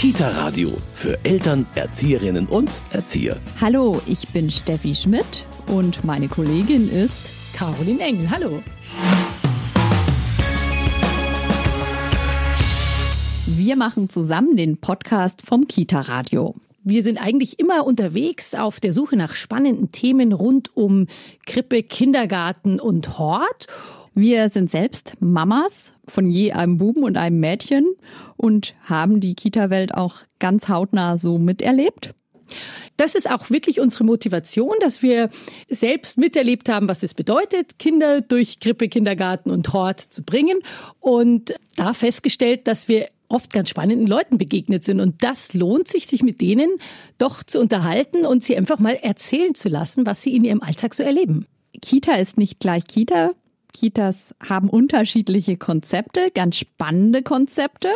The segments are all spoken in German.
Kita Radio für Eltern, Erzieherinnen und Erzieher. Hallo, ich bin Steffi Schmidt und meine Kollegin ist Caroline Engel. Hallo. Wir machen zusammen den Podcast vom Kita Radio. Wir sind eigentlich immer unterwegs auf der Suche nach spannenden Themen rund um Krippe, Kindergarten und Hort. Wir sind selbst Mamas von je einem Buben und einem Mädchen und haben die Kita-Welt auch ganz hautnah so miterlebt. Das ist auch wirklich unsere Motivation, dass wir selbst miterlebt haben, was es bedeutet, Kinder durch Krippe, Kindergarten und Hort zu bringen und da festgestellt, dass wir oft ganz spannenden Leuten begegnet sind. Und das lohnt sich, sich mit denen doch zu unterhalten und sie einfach mal erzählen zu lassen, was sie in ihrem Alltag so erleben. Kita ist nicht gleich Kita. Kitas haben unterschiedliche Konzepte, ganz spannende Konzepte.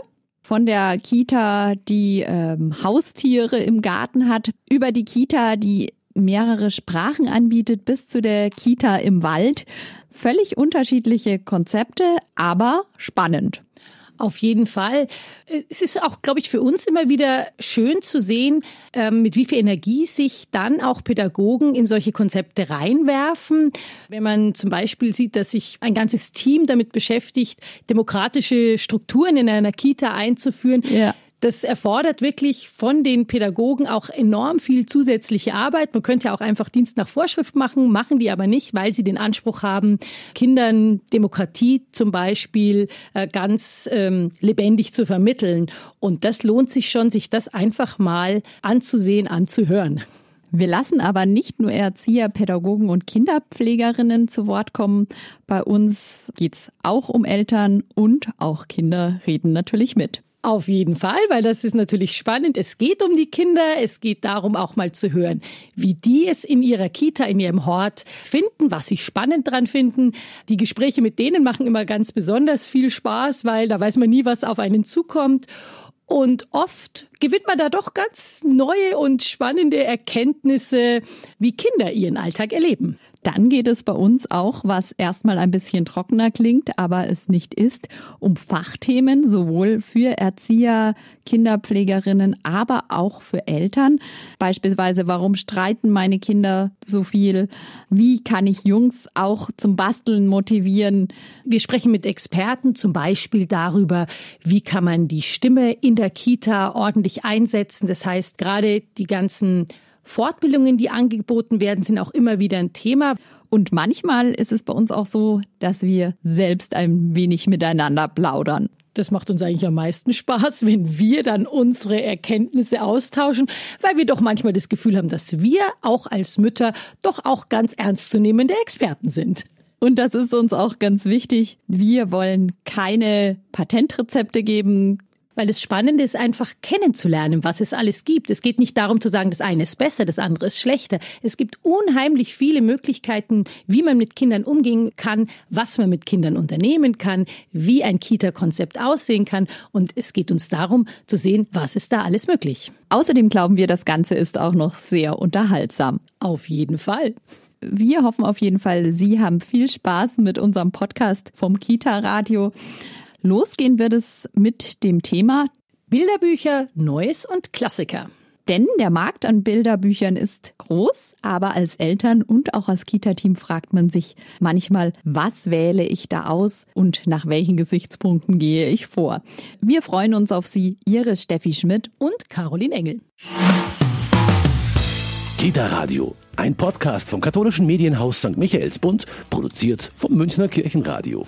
Von der Kita, die ähm, Haustiere im Garten hat, über die Kita, die mehrere Sprachen anbietet, bis zu der Kita im Wald. Völlig unterschiedliche Konzepte, aber spannend. Auf jeden Fall. Es ist auch, glaube ich, für uns immer wieder schön zu sehen, ähm, mit wie viel Energie sich dann auch Pädagogen in solche Konzepte reinwerfen. Wenn man zum Beispiel sieht, dass sich ein ganzes Team damit beschäftigt, demokratische Strukturen in einer Kita einzuführen, ja. Das erfordert wirklich von den Pädagogen auch enorm viel zusätzliche Arbeit. Man könnte ja auch einfach Dienst nach Vorschrift machen, machen die aber nicht, weil sie den Anspruch haben, Kindern Demokratie zum Beispiel äh, ganz ähm, lebendig zu vermitteln. Und das lohnt sich schon, sich das einfach mal anzusehen, anzuhören. Wir lassen aber nicht nur Erzieher, Pädagogen und Kinderpflegerinnen zu Wort kommen. Bei uns geht's auch um Eltern und auch Kinder reden natürlich mit. Auf jeden Fall, weil das ist natürlich spannend. Es geht um die Kinder. Es geht darum, auch mal zu hören, wie die es in ihrer Kita, in ihrem Hort finden, was sie spannend dran finden. Die Gespräche mit denen machen immer ganz besonders viel Spaß, weil da weiß man nie, was auf einen zukommt. Und oft gewinnt man da doch ganz neue und spannende Erkenntnisse, wie Kinder ihren Alltag erleben. Dann geht es bei uns auch, was erstmal ein bisschen trockener klingt, aber es nicht ist, um Fachthemen, sowohl für Erzieher, Kinderpflegerinnen, aber auch für Eltern. Beispielsweise, warum streiten meine Kinder so viel? Wie kann ich Jungs auch zum Basteln motivieren? Wir sprechen mit Experten zum Beispiel darüber, wie kann man die Stimme in der Kita ordentlich einsetzen. Das heißt, gerade die ganzen Fortbildungen, die angeboten werden, sind auch immer wieder ein Thema. Und manchmal ist es bei uns auch so, dass wir selbst ein wenig miteinander plaudern. Das macht uns eigentlich am meisten Spaß, wenn wir dann unsere Erkenntnisse austauschen, weil wir doch manchmal das Gefühl haben, dass wir auch als Mütter doch auch ganz ernstzunehmende Experten sind. Und das ist uns auch ganz wichtig. Wir wollen keine Patentrezepte geben, weil das Spannende ist einfach kennenzulernen, was es alles gibt. Es geht nicht darum zu sagen, das eine ist besser, das andere ist schlechter. Es gibt unheimlich viele Möglichkeiten, wie man mit Kindern umgehen kann, was man mit Kindern unternehmen kann, wie ein Kita-Konzept aussehen kann. Und es geht uns darum zu sehen, was ist da alles möglich. Außerdem glauben wir, das Ganze ist auch noch sehr unterhaltsam. Auf jeden Fall. Wir hoffen auf jeden Fall, Sie haben viel Spaß mit unserem Podcast vom Kita Radio. Losgehen wird es mit dem Thema Bilderbücher, Neues und Klassiker. Denn der Markt an Bilderbüchern ist groß, aber als Eltern und auch als Kita-Team fragt man sich manchmal, was wähle ich da aus und nach welchen Gesichtspunkten gehe ich vor. Wir freuen uns auf Sie, Ihre Steffi Schmidt und Caroline Engel. Kita Radio, ein Podcast vom katholischen Medienhaus St. Michaelsbund, produziert vom Münchner Kirchenradio.